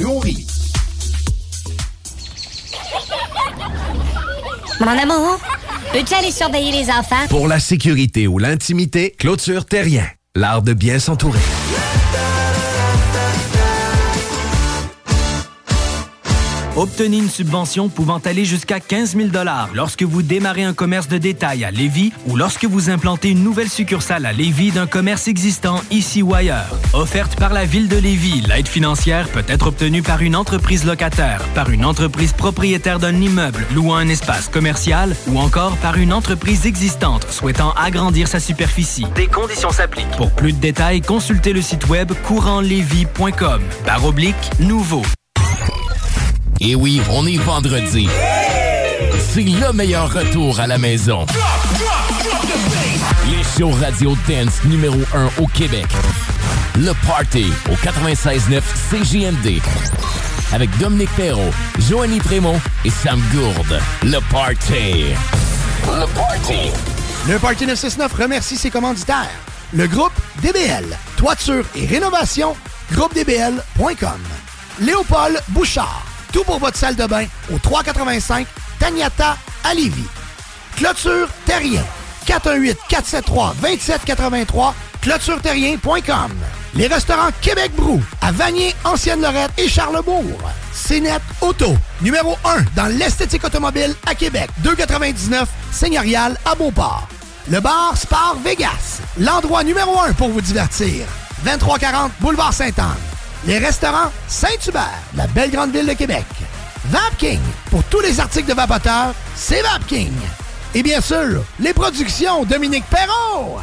Nourri. Mon amour, peux-tu aller surveiller les enfants? Pour la sécurité ou l'intimité, clôture terrien. L'art de bien s'entourer. Obtenez une subvention pouvant aller jusqu'à 15 000 lorsque vous démarrez un commerce de détail à Lévis ou lorsque vous implantez une nouvelle succursale à Lévis d'un commerce existant ici ou ailleurs. Offerte par la Ville de Lévis, l'aide financière peut être obtenue par une entreprise locataire, par une entreprise propriétaire d'un immeuble louant un espace commercial ou encore par une entreprise existante souhaitant agrandir sa superficie. Des conditions s'appliquent. Pour plus de détails, consultez le site web courantlévis.com. Barre oblique, nouveau. Et oui, on est vendredi. C'est le meilleur retour à la maison. Les shows radio dance numéro 1 au Québec. Le Party au 96.9 CJMD. Avec Dominique Perrault, Joanny Prémont et Sam Gourde. Le Party. Le Party. Le Party 969 remercie ses commanditaires. Le groupe DBL, toiture et rénovation, groupedbl.com. Léopold Bouchard, tout pour votre salle de bain au 385 Tagnata à Lévis. Clôture Terrien, 418-473-2783, clôtureterrien.com. Les restaurants Québec Brou, à Vanier, Ancienne-Lorette et Charlebourg. CNET Auto, numéro 1 dans l'esthétique automobile à Québec, 299 Seigneurial à Beauport. Le bar Sport Vegas, l'endroit numéro 1 pour vous divertir. 2340 Boulevard Sainte-Anne. Les restaurants Saint-Hubert, la belle grande ville de Québec. Vapking, pour tous les articles de vapoteurs, c'est Vapking. Et bien sûr, les productions Dominique Perrault.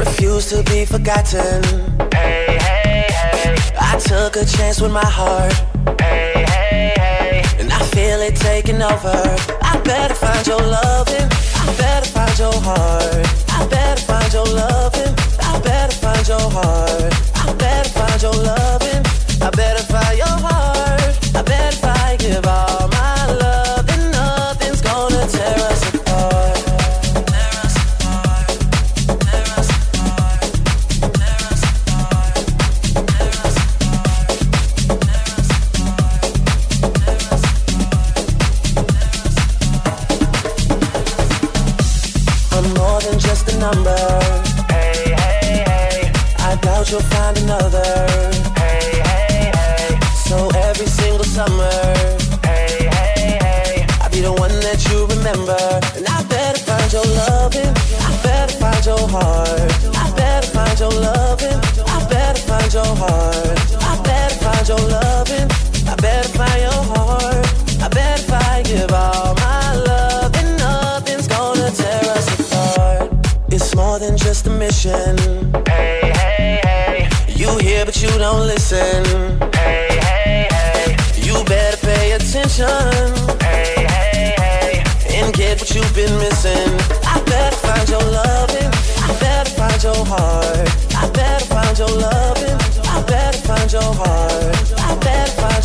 Refuse to be forgotten. Hey, hey, hey. I took a chance with my heart. Hey, hey, hey. And I feel it taking over. I better find your loving. I better find your heart. I better find your loving. I better find your heart. I better find your loving. I better find your heart.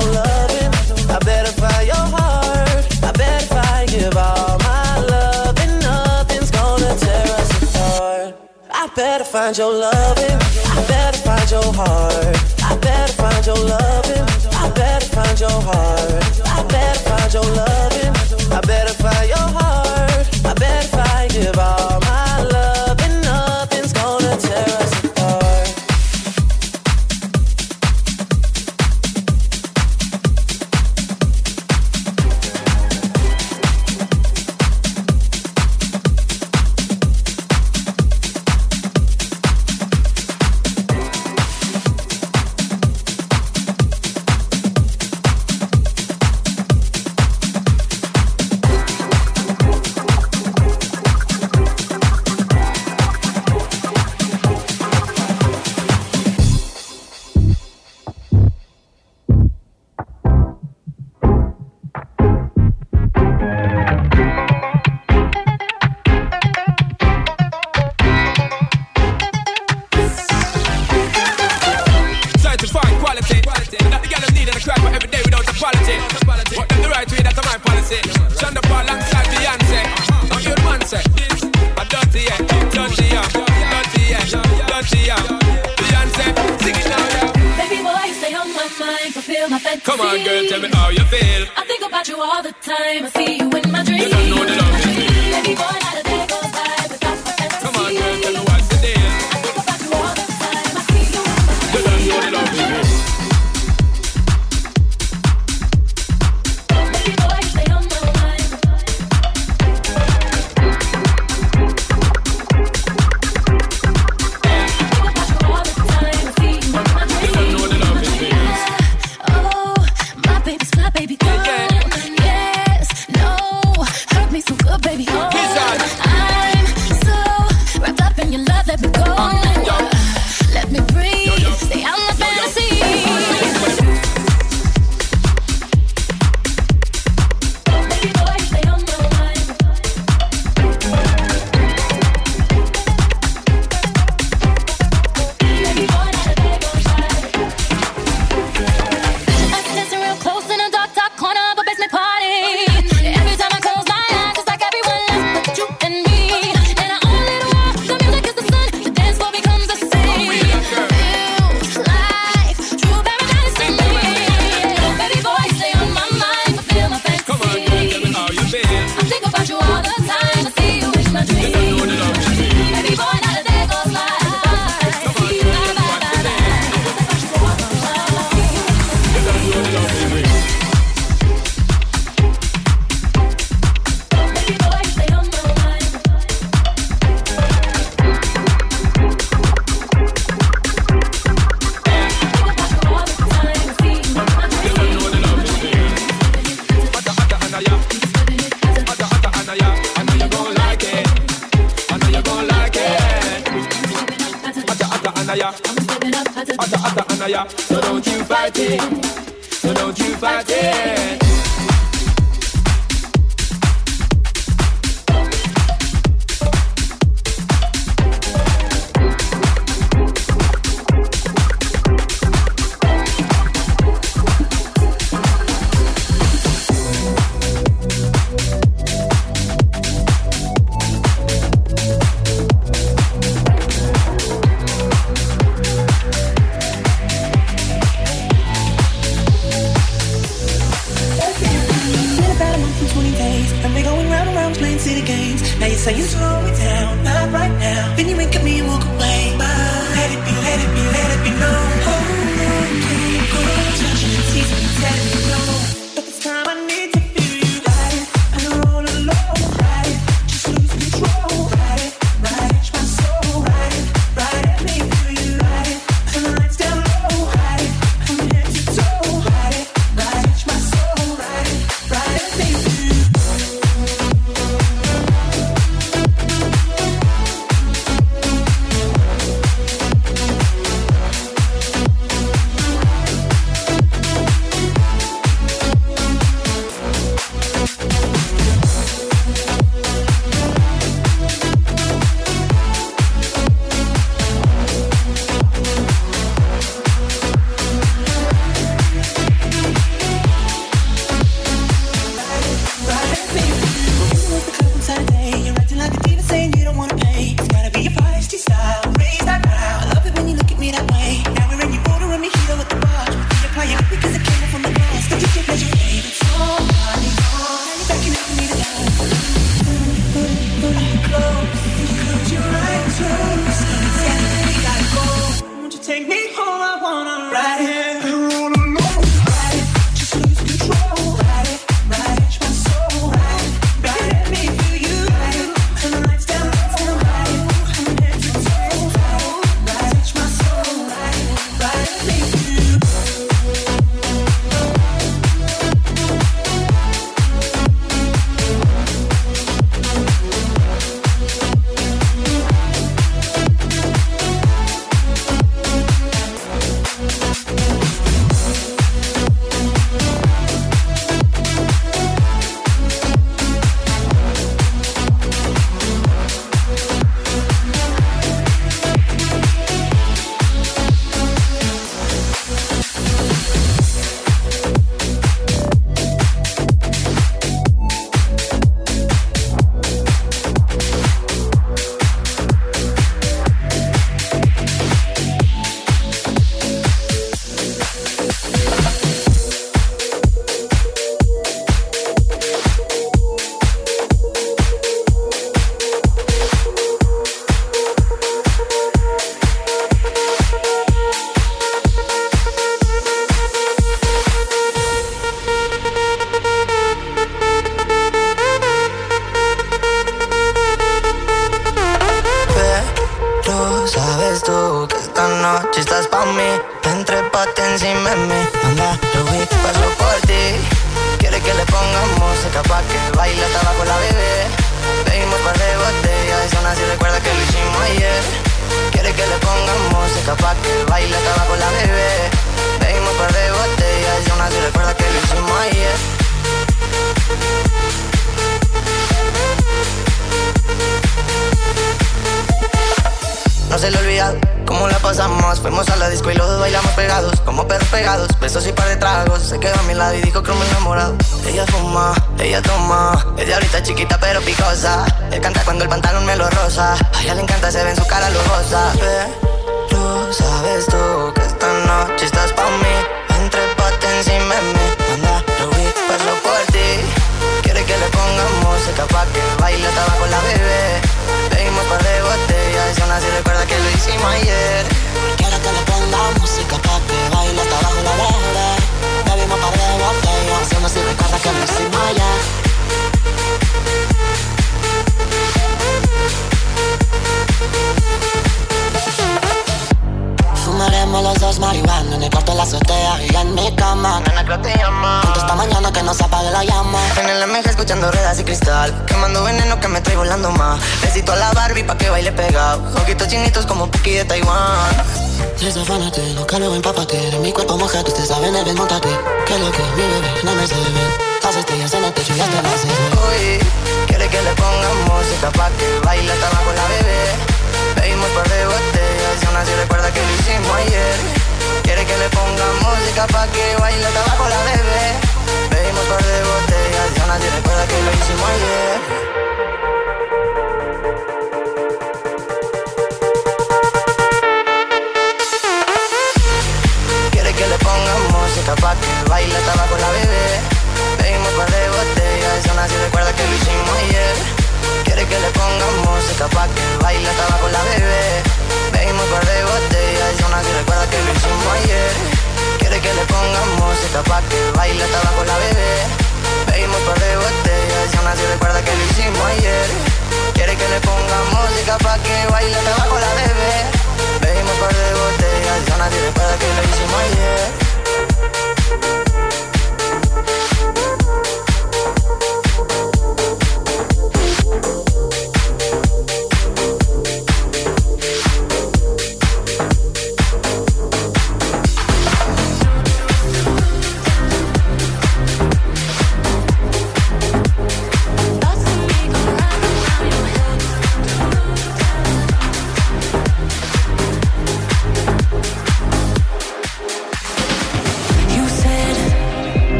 your loving. I better find your heart. I better find give all my nothing's gonna tear us apart. I better find your loving. I better find your heart. I better find your loving. I better find your heart. I better find your loving. I better find your heart. I better find give all.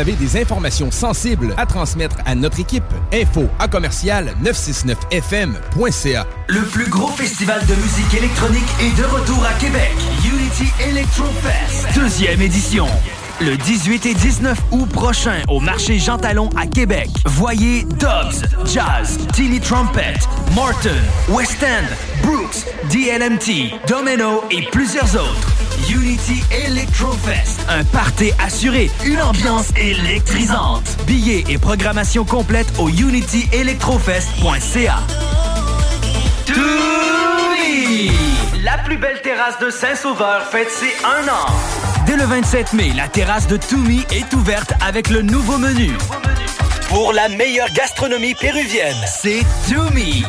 Avez des informations sensibles à transmettre à notre équipe, info à commercial 969fm.ca. Le plus gros festival de musique électronique est de retour à Québec. Unity Electro Fest, deuxième édition. Le 18 et 19 août prochain au marché Jean Talon à Québec. Voyez Dobbs, Jazz, Tilly Trumpet, Morton, West End, Brooks, DLMT, Domino et plusieurs autres. Unity Electro Fest, un party assuré, une ambiance électrisante. Billets et programmation complète au unityelectrofest.ca. La plus belle terrasse de Saint-Sauveur fête ses un an. Dès le 27 mai, la terrasse de Toumi est ouverte avec le nouveau menu. Pour la meilleure gastronomie péruvienne, c'est Toumi.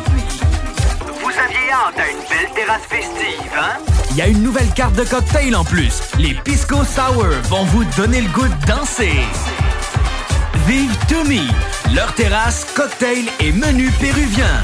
Vous aviez hâte à une belle terrasse festive, hein? Il y a une nouvelle carte de cocktail en plus. Les Pisco Sour vont vous donner le goût de danser. Vive Toumi, leur terrasse, cocktail et menu péruvien.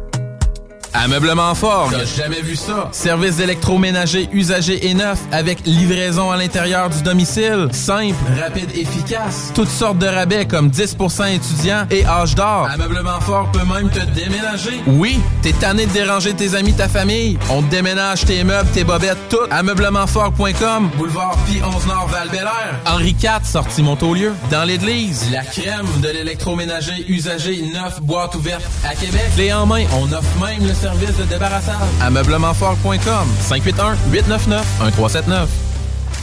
Ameublement Fort. Jamais vu ça? Service d'électroménager usagé et neuf avec livraison à l'intérieur du domicile. Simple, rapide, efficace. Toutes sortes de rabais comme 10% étudiants et âge d'or. Ameublement Fort peut même te déménager. Oui, t'es tanné de déranger tes amis, ta famille. On te déménage tes meubles, tes bobettes, tout. Ameublementfort.com. Boulevard Pi 11 Nord val Henri IV, sortie Montaulieu. Dans l'église, la crème de l'électroménager usagé neuf boîte ouverte à Québec. Clé en main, on offre même le service de débarrassage. Ameublementfort.com 581 899 1379.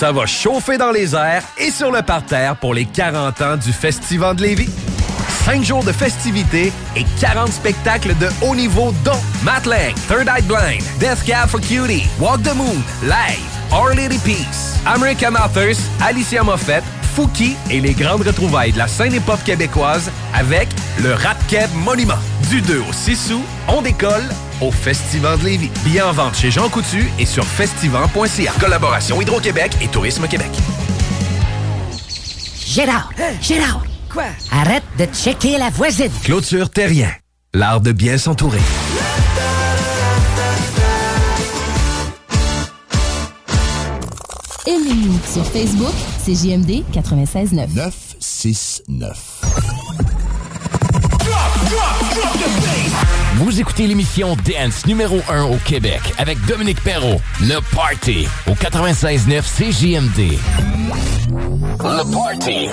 Ça va chauffer dans les airs et sur le parterre pour les 40 ans du Festival de Lévis. 5 jours de festivités et 40 spectacles de haut niveau dont Matt Third Eye Blind, Death Cab for Cutie, Walk the Moon, Live, Our Lady Peace, American Authors, Alicia Moffett, Fouki et les grandes retrouvailles de la scène hip-hop québécoise avec le Rap Monument. Du 2 au 6 août, on décolle au Festival de Lévis. Billets en vente chez Jean Coutu et sur festival.ca. Collaboration Hydro-Québec et Tourisme Québec. Gérard! Gérard! Quoi? Arrête de checker la voisine! Clôture Terrien, l'art de bien s'entourer. Aimez-nous sur Facebook, c'est JMD 96.9. 969. Vous écoutez l'émission Dance numéro 1 au Québec avec Dominique Perrault. Le Party au 96.9 CJMD. Le Party.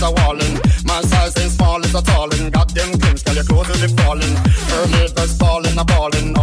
Is a walling. My size ain't small, it's a tallin'. Got them Kims, tell your clothes be falling. Her neighbors falling, a balling.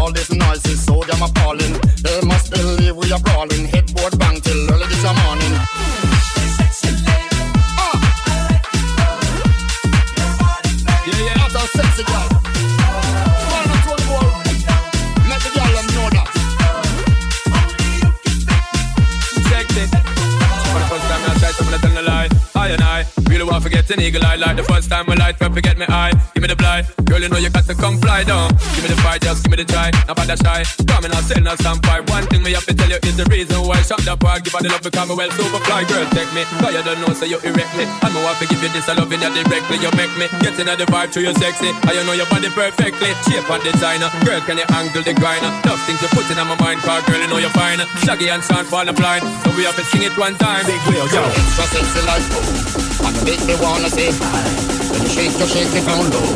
Give me the fight, just give me the try. Not bad that shy. Coming out, sell no some fight. One thing me have to tell you is the reason why I shot the park. Give her the love because me well super fly, girl, take me. Cause you don't know, so you erect me. I know I to give you this, I love you directly. You make me get in the vibe through your sexy. I you know your body perfectly. Shape and designer, girl, can you angle the grinder? Tough things you put in my mind, cause girl, you know you're fine. Shaggy and Sean fall blind, so we have to sing it one time. Big wheel, yo. Extra sexy like And you make me wanna say hi. When you shake, you shake it oh. down low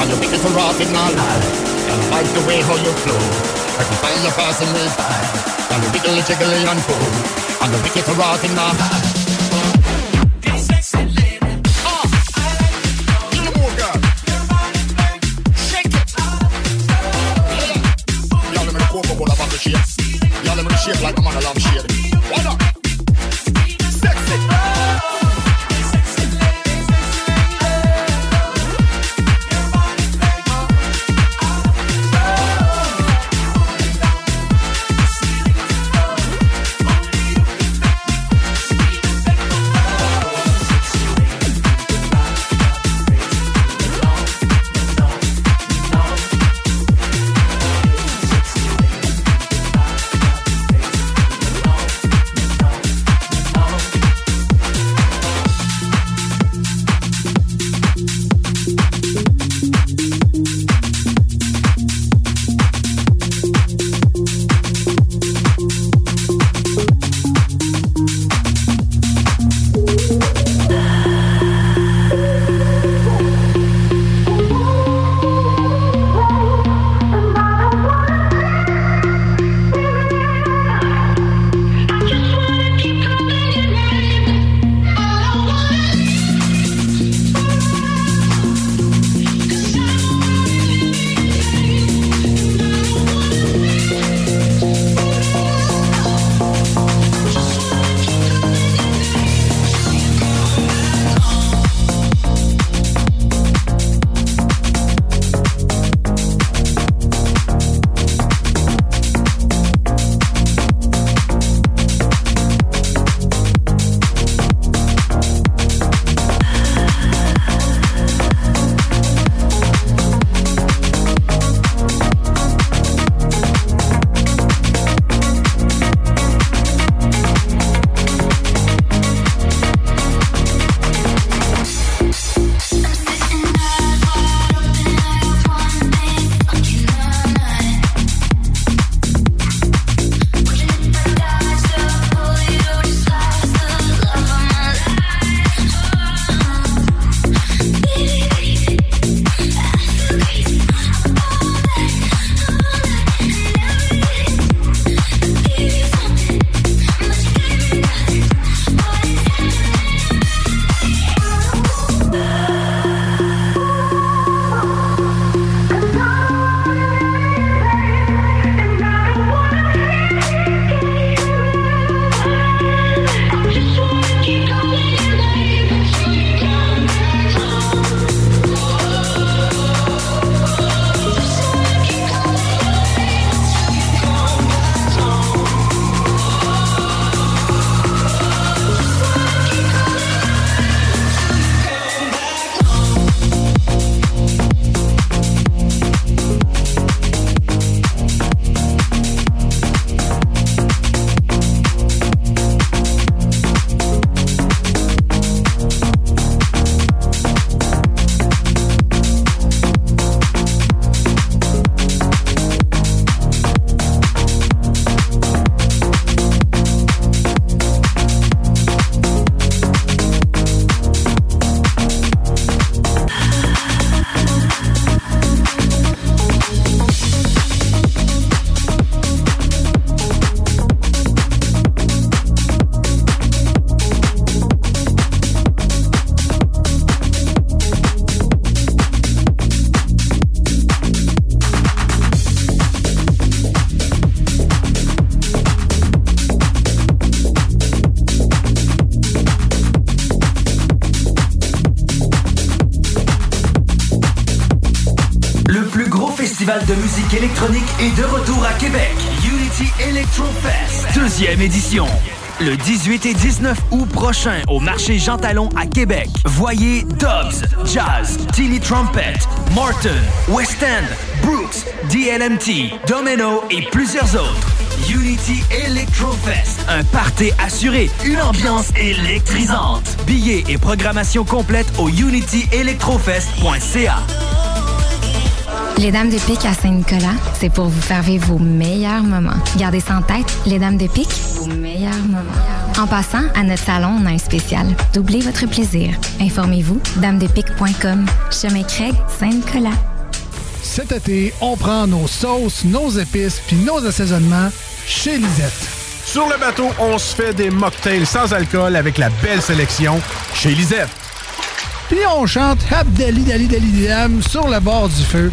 And you make it to rock it now And I like the way how you flow. I can find you passing me by And you wiggle, jiggle and pull And you make it to rock it now Shape. Like a man alarm shade. Électronique est de retour à Québec. Unity Electro Fest, deuxième édition. Le 18 et 19 août prochain au marché Jean Talon à Québec. Voyez Dobbs, Jazz, Tilly Trumpet, Morton, West End, Brooks, DLMT, Domino et plusieurs autres. Unity Electrofest, un party assuré, une ambiance électrisante. Billets et programmation complète au unityelectrofest.ca. Les Dames de Pique à Saint-Nicolas, c'est pour vous faire vivre vos meilleurs moments. Gardez ça en tête, les Dames de Pique, vos meilleurs moments. En passant, à notre salon, on a un spécial. Doublez votre plaisir. Informez-vous, damedepique.com. Chemin Craig, Saint-Nicolas. Cet été, on prend nos sauces, nos épices puis nos assaisonnements chez Lisette. Sur le bateau, on se fait des mocktails sans alcool avec la belle sélection chez Lisette. Puis on chante Abdali Dali Dali Dam sur le bord du feu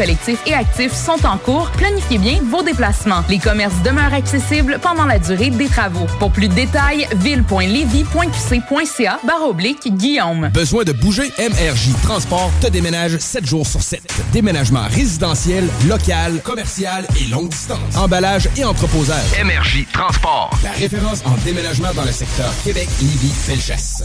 collectif et actif sont en cours. Planifiez bien vos déplacements. Les commerces demeurent accessibles pendant la durée des travaux. Pour plus de détails, ville.levy.qc.ca barre oblique Guillaume. Besoin de bouger? MRJ Transport te déménage 7 jours sur 7. Déménagement résidentiel, local, commercial et longue distance. Emballage et entreposage. MRJ Transport. La référence en déménagement dans le secteur Québec-Lévis-Felchasse.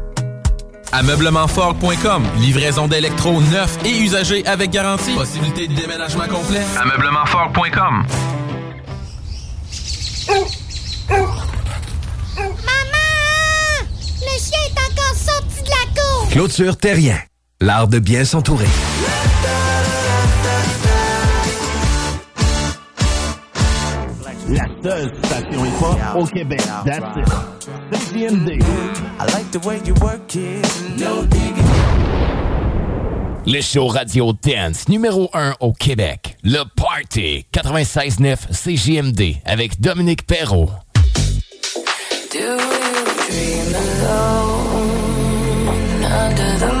Ameublementfort.com. Livraison d'électro neuf et usagés avec garantie. Possibilité de déménagement complet. Ameublementfort.com. Maman! Le chien est encore sorti de la cour! Clôture Terrien, l'art de bien s'entourer. La seule station hip-hop au Québec. That's it. CGMD. I like the way you work it. No digging. Le show Radio Dance numéro 1 au Québec. Le Party 96.9 CJMD avec Dominique Perrault. Do you dream alone? Under the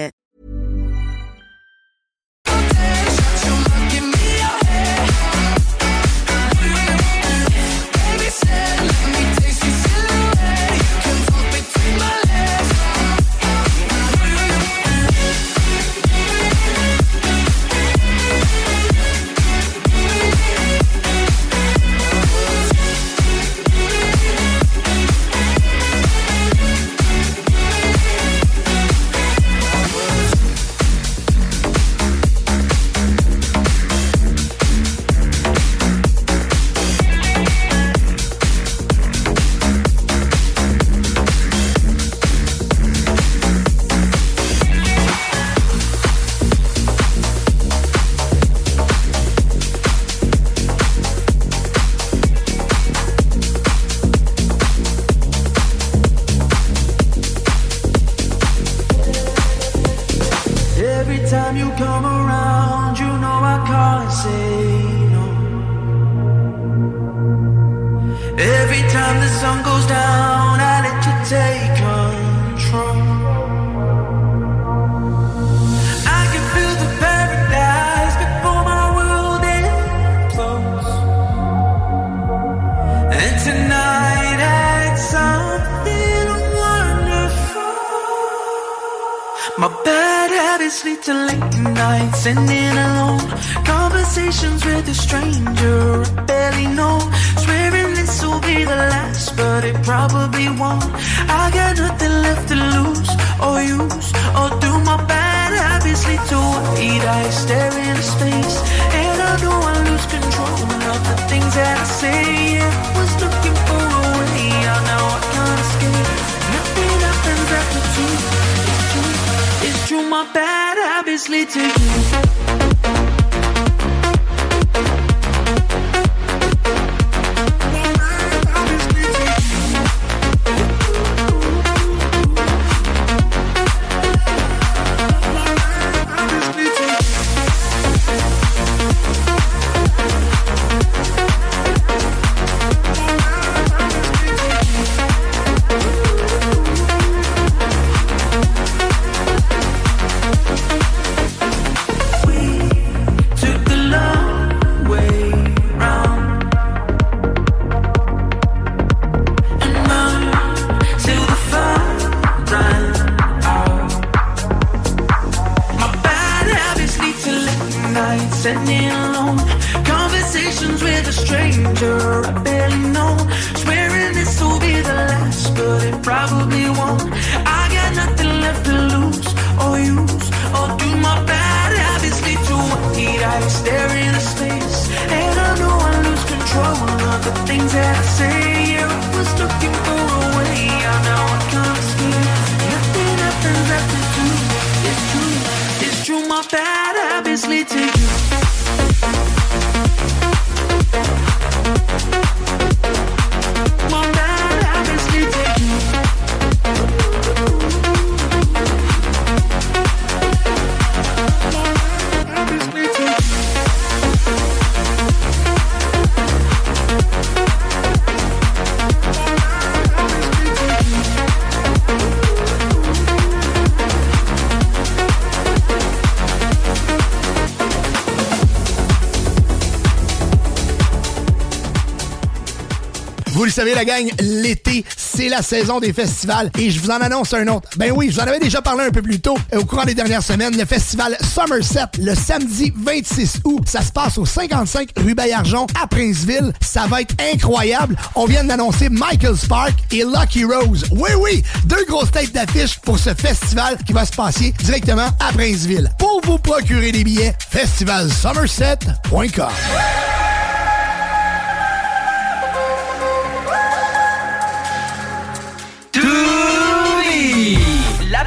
Savez, la gang, l'été, c'est la saison des festivals et je vous en annonce un autre. Ben oui, je vous en avais déjà parlé un peu plus tôt euh, au courant des dernières semaines. Le festival Somerset, le samedi 26 août, ça se passe au 55 rue Bayarjon à Princeville. Ça va être incroyable. On vient d'annoncer Michael Spark et Lucky Rose. Oui, oui, deux grosses têtes d'affiche pour ce festival qui va se passer directement à Princeville. Pour vous procurer des billets, festivalsomerset.com.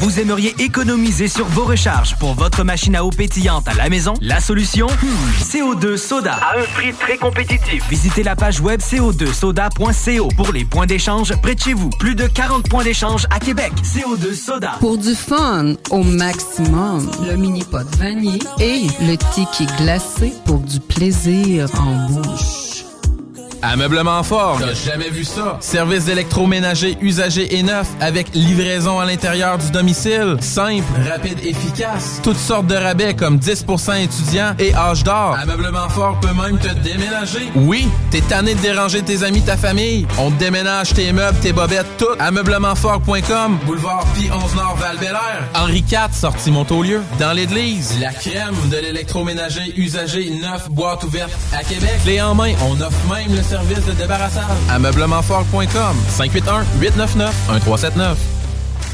Vous aimeriez économiser sur vos recharges pour votre machine à eau pétillante à la maison? La solution? Hmm, CO2 Soda. À un prix très compétitif. Visitez la page web co2soda.co pour les points d'échange près de chez vous. Plus de 40 points d'échange à Québec. CO2 Soda. Pour du fun au maximum, le mini pot vanille et le tiki glacé pour du plaisir en bouche. Ameublement Fort, t'as jamais vu ça? Service d'électroménager usagé et neuf avec livraison à l'intérieur du domicile. Simple, rapide, efficace. Toutes sortes de rabais comme 10% étudiants et âge d'or. Ameublement Fort peut même te déménager. Oui, t'es tanné de déranger tes amis, ta famille. On te déménage tes meubles, tes bobettes, tout. Ameublementfort.com, boulevard Pi 11 Nord val Henri IV, sortie Montaulieu. Dans l'église, la crème de l'électroménager usagé neuf boîte ouverte à Québec. Clé en main, on offre même le service de débarrassage. Ameublementfort.com 581 899 1379.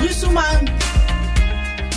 rue Souman.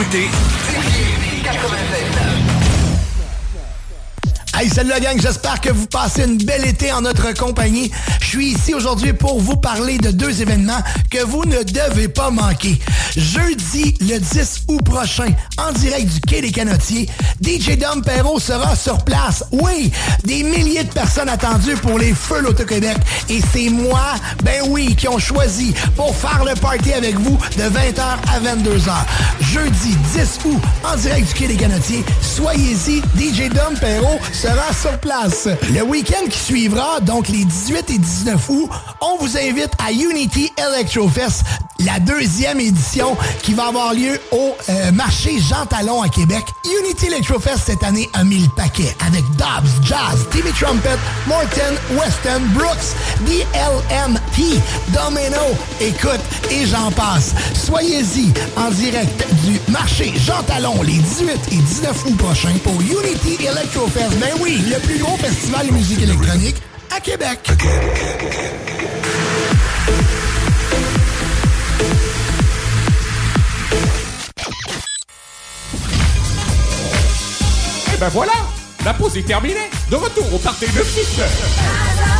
Vous Hey, salut la gang, j'espère que vous passez une belle été en notre compagnie. Je suis ici aujourd'hui pour vous parler de deux événements que vous ne devez pas manquer. Jeudi, le 10 août prochain, en direct du Quai des Canotiers, DJ Dom Perrault sera sur place. Oui, des milliers de personnes attendues pour les Feux l'Auto-Québec. Et c'est moi, ben oui, qui ont choisi pour faire le party avec vous de 20h à 22h. Jeudi 10 août, en direct du Quai des Canotiers, soyez-y, DJ Dom Perrault sera sur place. Le week-end qui suivra, donc les 18 et 19 août, on vous invite à Unity Electrofest, la deuxième édition qui va avoir lieu au euh, marché Jean Talon à Québec. Unity Electrofest cette année a mis le paquet avec Dobbs, Jazz, Timmy Trumpet, Morton, Weston, Brooks, DLMT, Domino, écoute, et j'en passe. Soyez-y en direct du marché Jean Talon les 18 et 19 août prochains pour Unity Electrofest. Ben oui, le plus gros festival de musique électronique à Québec. Et ben voilà, la pause est terminée. De retour au party de 6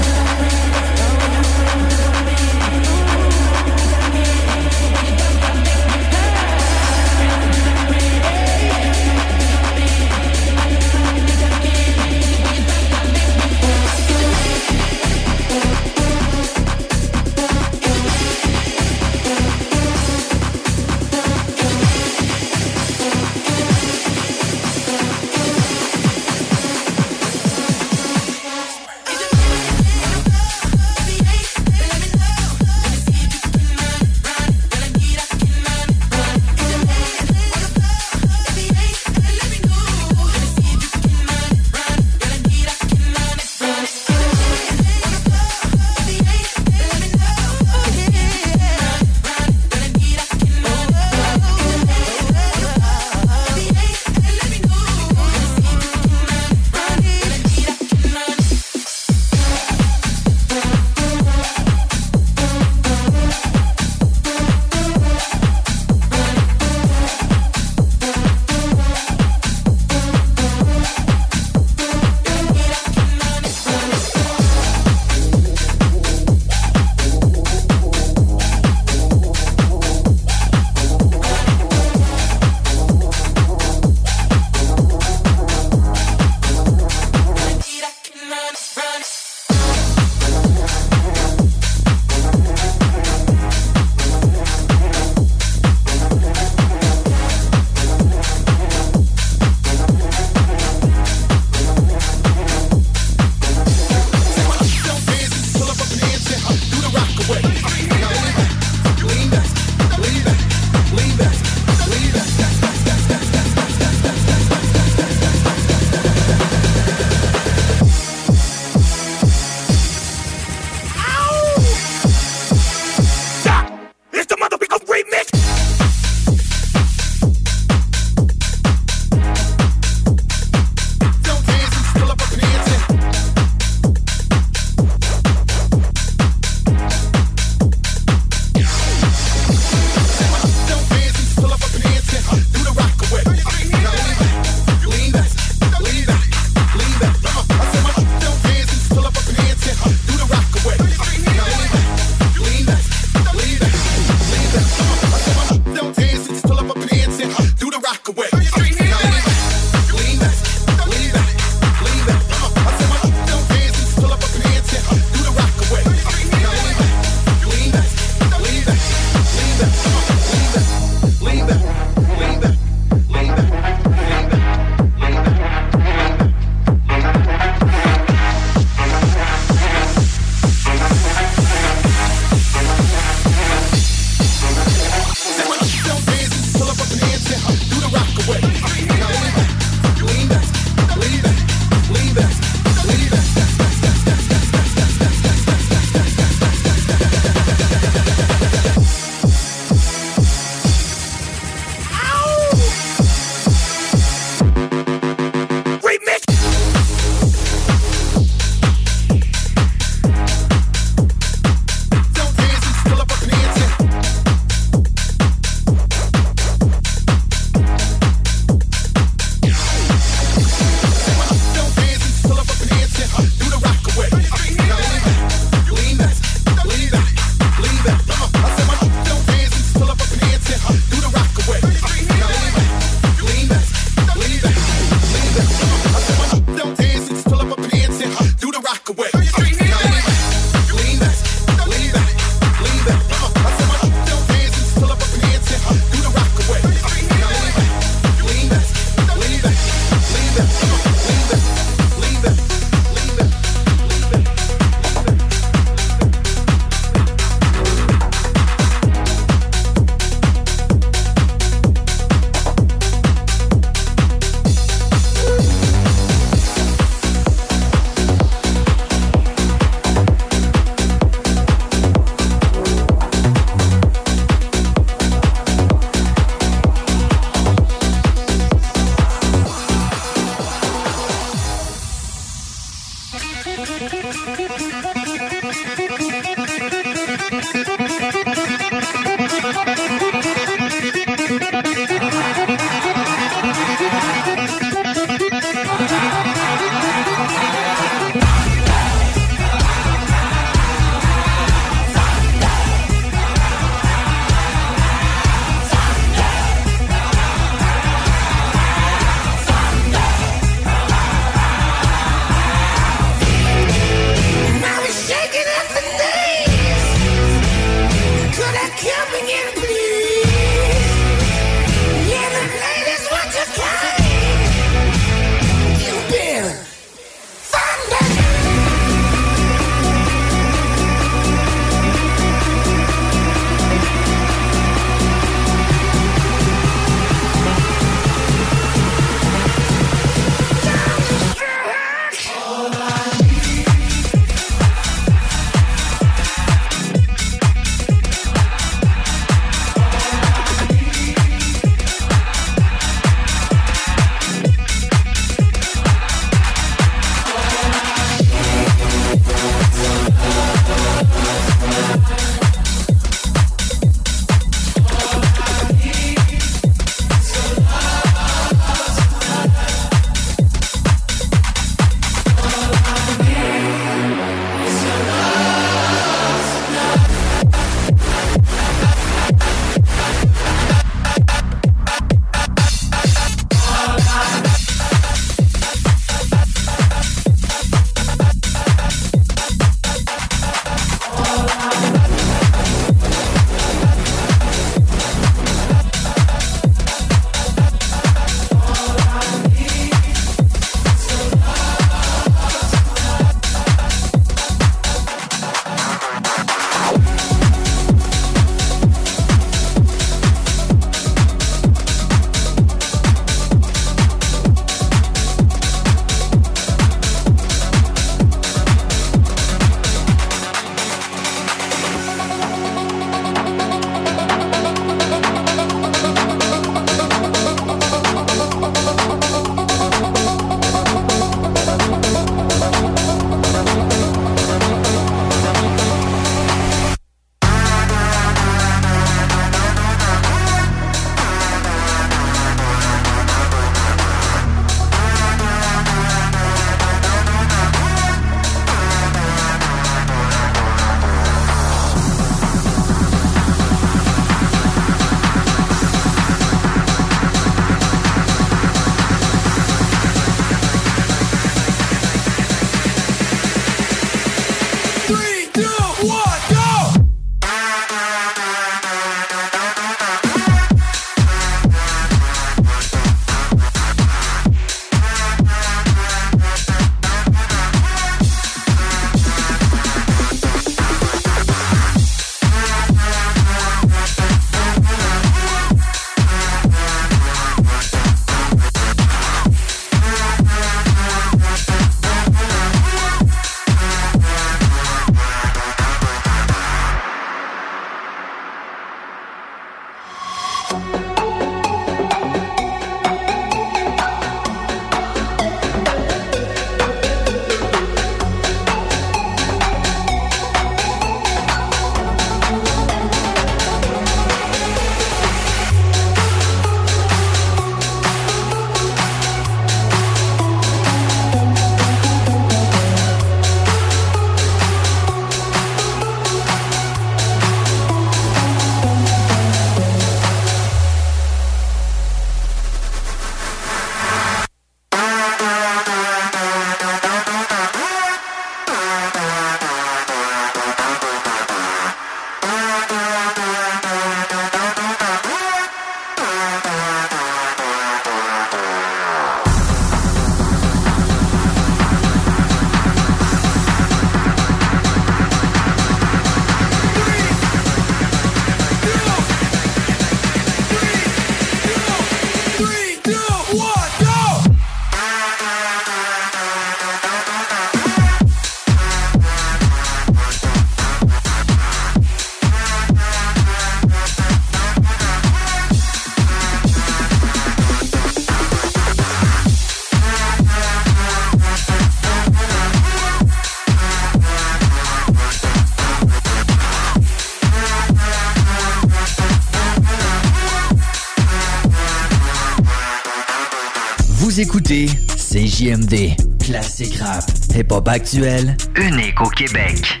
CJMD, classique rap, hip-hop actuel, unique au Québec.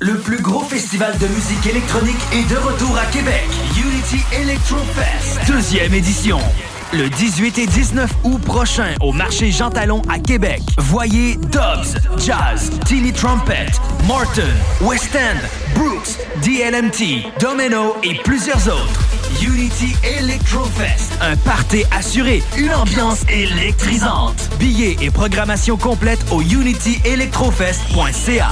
Le plus gros festival de musique électronique est de retour à Québec. Unity Electro Fest, deuxième édition. Le 18 et 19 août prochain au marché Jean Talon à Québec. Voyez Dobbs, Jazz, Tilly Trumpet, Morton, West End, Brooks, DLMT, Domino et plusieurs autres. Unity Electro Fest, un party assuré, une ambiance électrisante. Billets et programmation complète au unityelectrofest.ca.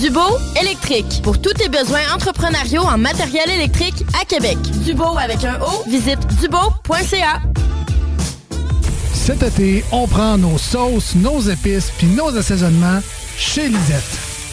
Dubo électrique. Pour tous tes besoins entrepreneuriaux en matériel électrique à Québec. Dubo avec un O, visite dubo.ca. Cet été, on prend nos sauces, nos épices puis nos assaisonnements chez Lisette.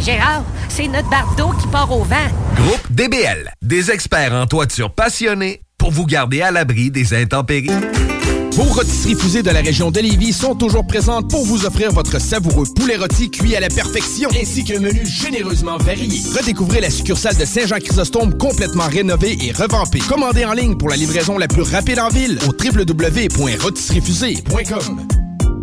Gérard, c'est notre bardeau qui part au vent. Groupe DBL, des experts en toiture passionnés pour vous garder à l'abri des intempéries. Vos rôtisseries fusées de la région de Lévis sont toujours présentes pour vous offrir votre savoureux poulet rôti cuit à la perfection, ainsi qu'un menu généreusement varié. Redécouvrez la succursale de Saint-Jean-Chrysostome complètement rénovée et revampée. Commandez en ligne pour la livraison la plus rapide en ville au www.rôtisseriefusée.com.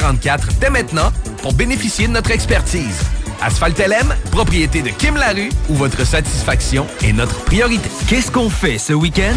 0144 dès maintenant pour bénéficier de notre expertise. Asphalt LM, propriété de Kim Larue, où votre satisfaction est notre priorité. Qu'est-ce qu'on fait ce week-end?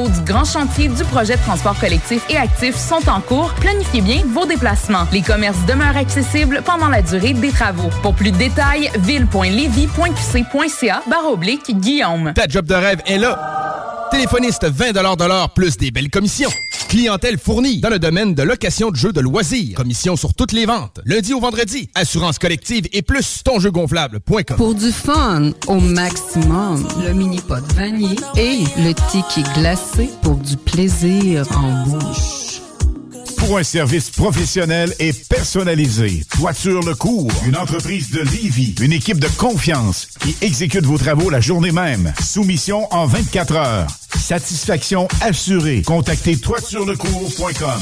du grand chantier du projet de transport collectif et actif sont en cours. Planifiez bien vos déplacements. Les commerces demeurent accessibles pendant la durée des travaux. Pour plus de détails, ville.levy.qc.ca barre oblique Guillaume. Ta job de rêve est là. Téléphoniste 20 de l'heure plus des belles commissions. Clientèle fournie dans le domaine de location de jeux de loisirs. Commission sur toutes les ventes. Lundi au vendredi. Assurance collective et plus tonjeugonflable.com. Pour du fun au maximum, le mini-pot vanille et le ticket glacé pour du plaisir en bouche. Pour un service professionnel et personnalisé, Toiture Le Cours, une entreprise de Lévis, une équipe de confiance qui exécute vos travaux la journée même. Soumission en 24 heures. Satisfaction assurée. Contactez toiturelecours.com.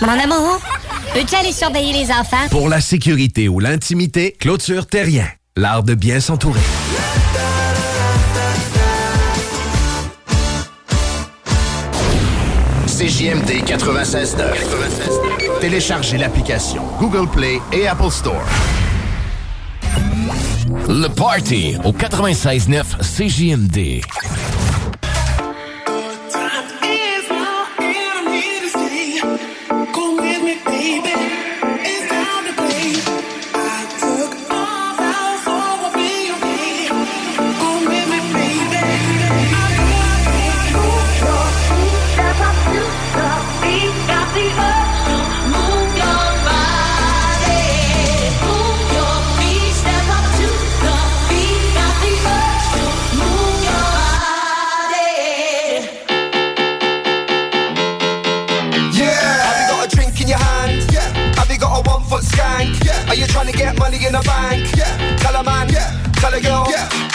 Mon amour, peux-tu aller surveiller les enfants? Pour la sécurité ou l'intimité, clôture terrien. L'art de bien s'entourer. CJMD 96.9. Téléchargez l'application Google Play et Apple Store. Le Party au 96.9 CJMD.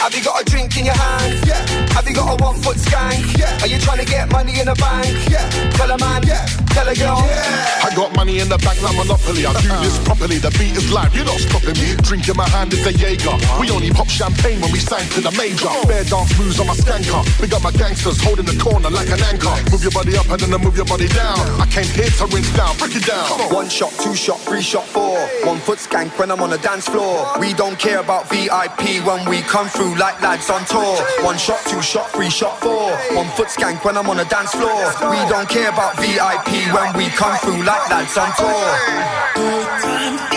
Have you got a drink in your hand? Yeah. Have got a one foot skank? Yeah. Are you trying to get money in the bank? Yeah. Tell a man. Yeah. Tell a girl. Yeah. I got money in the bank like Monopoly. I do this properly. The beat is live. You're not stopping me. Drink in my hand is a Jaeger. We only pop champagne when we sign to the major. Bear dance moves on my skanker. Big up my gangsters holding the corner like an anchor. Move your body up and then I move your body down. I came here to rinse down. Break it down. One shot, two shot, three shot, four. One foot skank when I'm on the dance floor. We don't care about VIP when we come through like lads on tour. One shot, two shot, three shot, four. One foot skank when I'm on the dance floor. We don't care about VIP when we come through like lads on tour.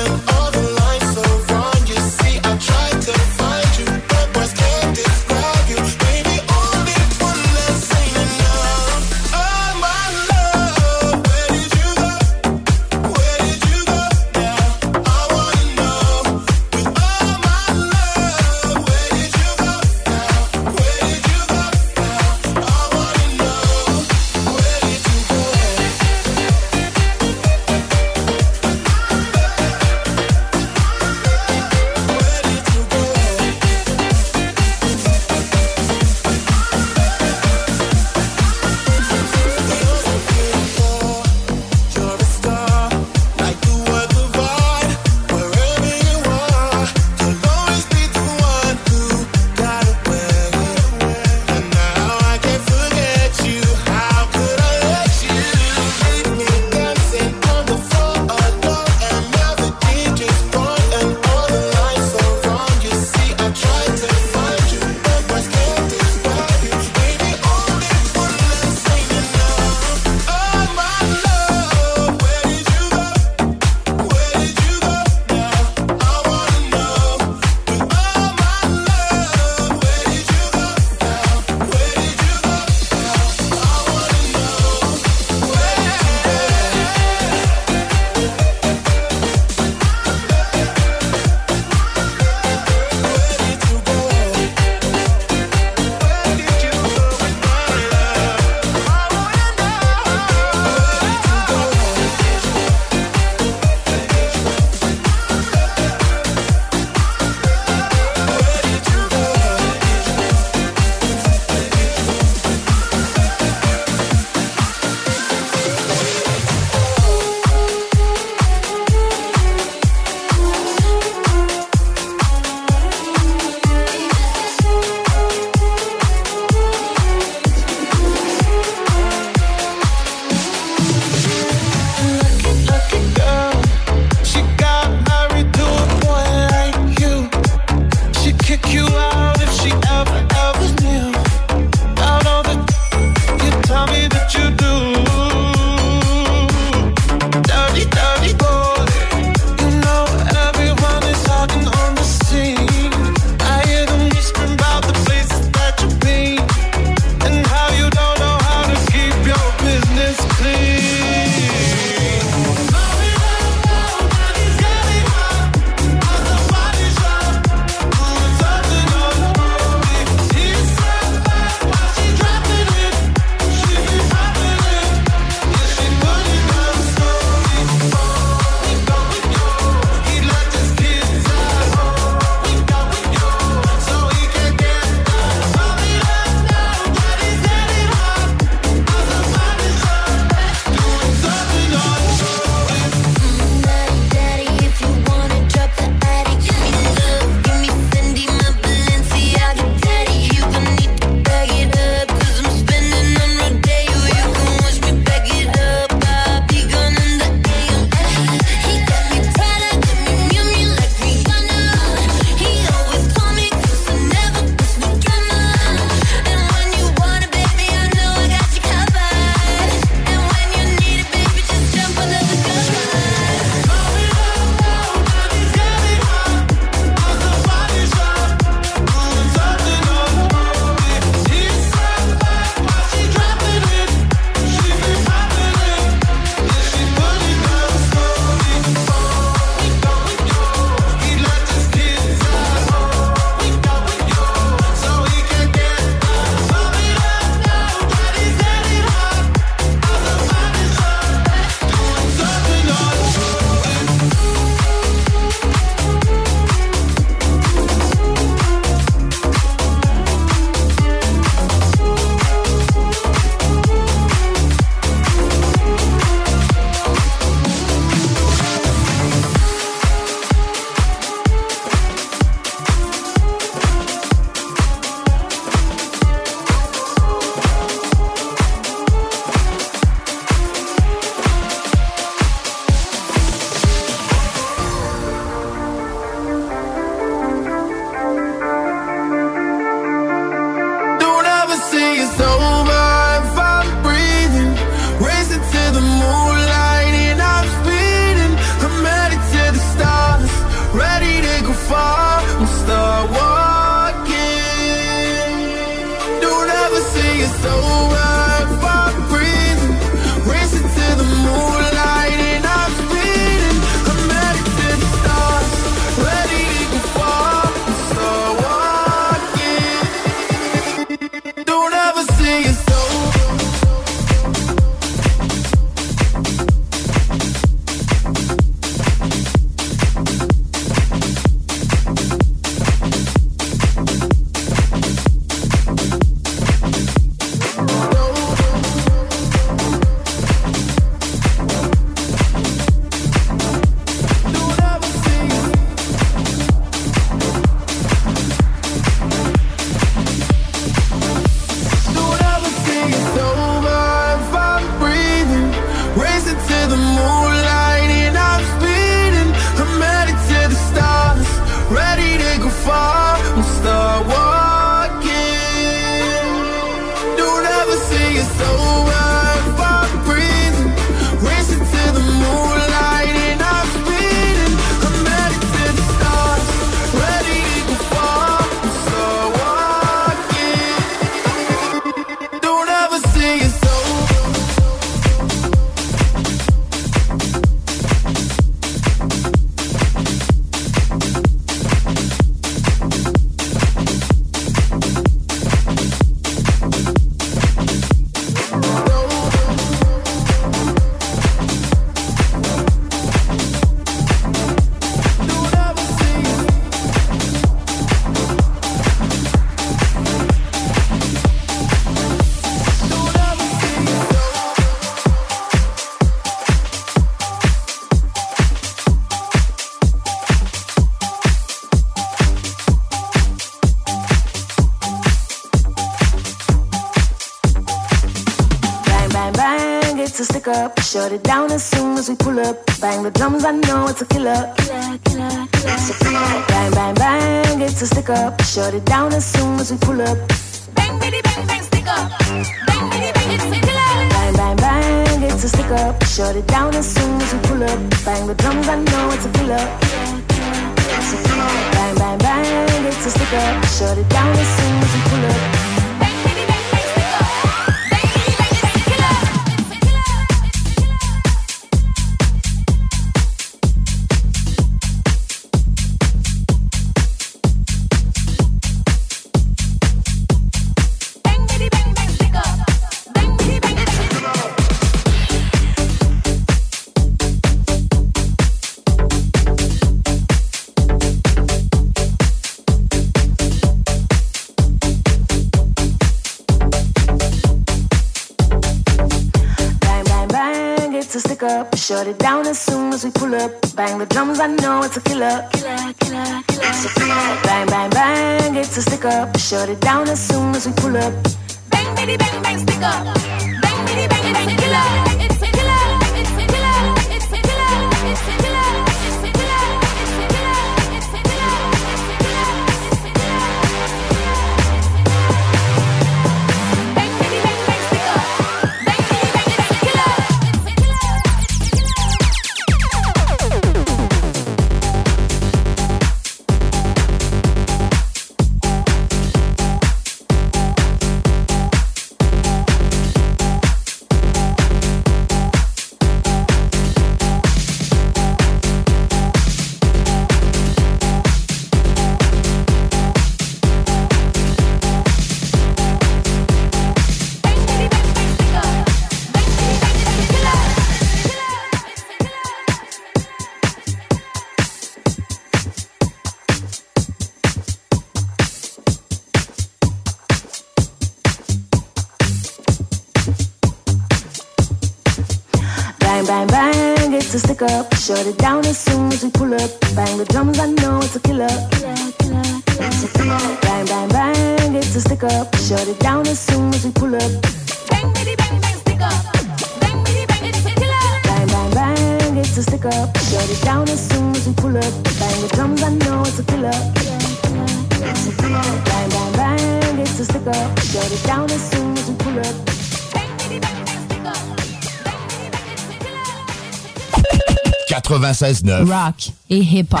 96.9. Rock et hip-hop.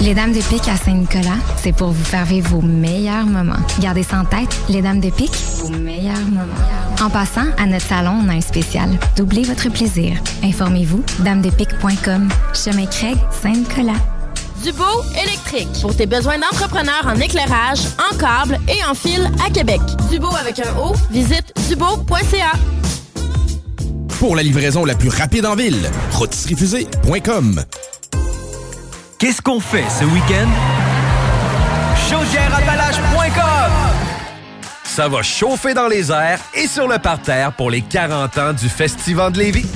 Les Dames de Pique à Saint-Nicolas, c'est pour vous faire vivre vos meilleurs moments. Gardez ça en tête, les Dames de Pique, vos meilleurs moments. En passant, à notre salon, on a un spécial. Doublez votre plaisir. Informez-vous, damedepique.com. Chemin Craig, Saint-Nicolas. Dubo électrique. Pour tes besoins d'entrepreneurs en éclairage, en câble et en fil à Québec. Dubo avec un O, visite dubo.ca. Pour la livraison la plus rapide en ville, rotisseriefusée.com. Qu'est-ce qu'on fait ce week-end? Chaudièreappalaches.com Ça va chauffer dans les airs et sur le parterre pour les 40 ans du Festival de Lévis.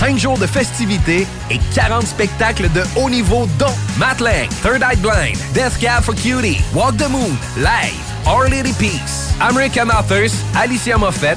5 jours de festivités et 40 spectacles de haut niveau dont Matt Lang, Third Eye Blind, Death Cab for Cutie, Walk the Moon, Live, Our Lady Peace, American Authors, Alicia Moffett,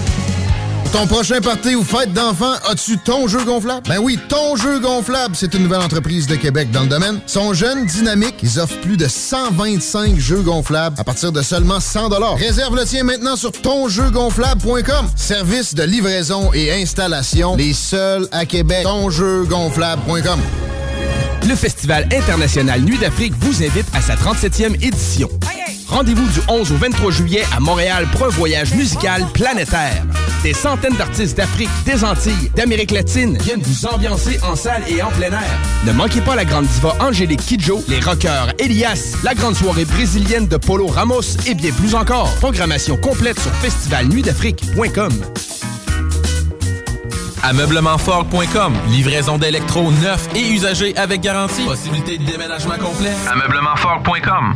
Ton prochain party ou fête d'enfant, as-tu ton jeu gonflable? Ben oui, ton jeu gonflable, c'est une nouvelle entreprise de Québec dans le domaine. Sont jeunes, dynamiques, ils offrent plus de 125 jeux gonflables à partir de seulement 100 Réserve le tien maintenant sur tonjeugonflable.com. Service de livraison et installation, les seuls à Québec. Tonjeugonflable.com. Le Festival international Nuit d'Afrique vous invite à sa 37e édition. Rendez-vous du 11 au 23 juillet à Montréal pour un voyage musical planétaire. Des centaines d'artistes d'Afrique, des Antilles, d'Amérique latine viennent vous ambiancer en salle et en plein air. Ne manquez pas la grande diva Angélique Kidjo, les rockers Elias, la grande soirée brésilienne de Polo Ramos et bien plus encore. Programmation complète sur festivalnuitdafrique.com. Ameublementfort.com. Livraison d'électro neuf et usagés avec garantie. Possibilité de déménagement complet. Ameublementfort.com.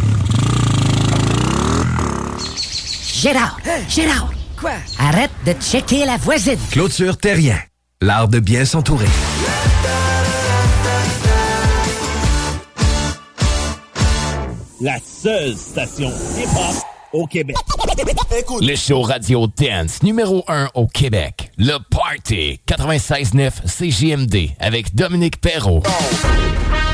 Gérard, Gérard. Quoi? Arrête de checker la voisine. Clôture Terrien. L'art de bien s'entourer. La seule station hip-hop au Québec. Le show radio dance numéro 1 au Québec. Le Party 96.9 CJMD avec Dominique Perrault. Rinse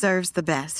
deserves the best,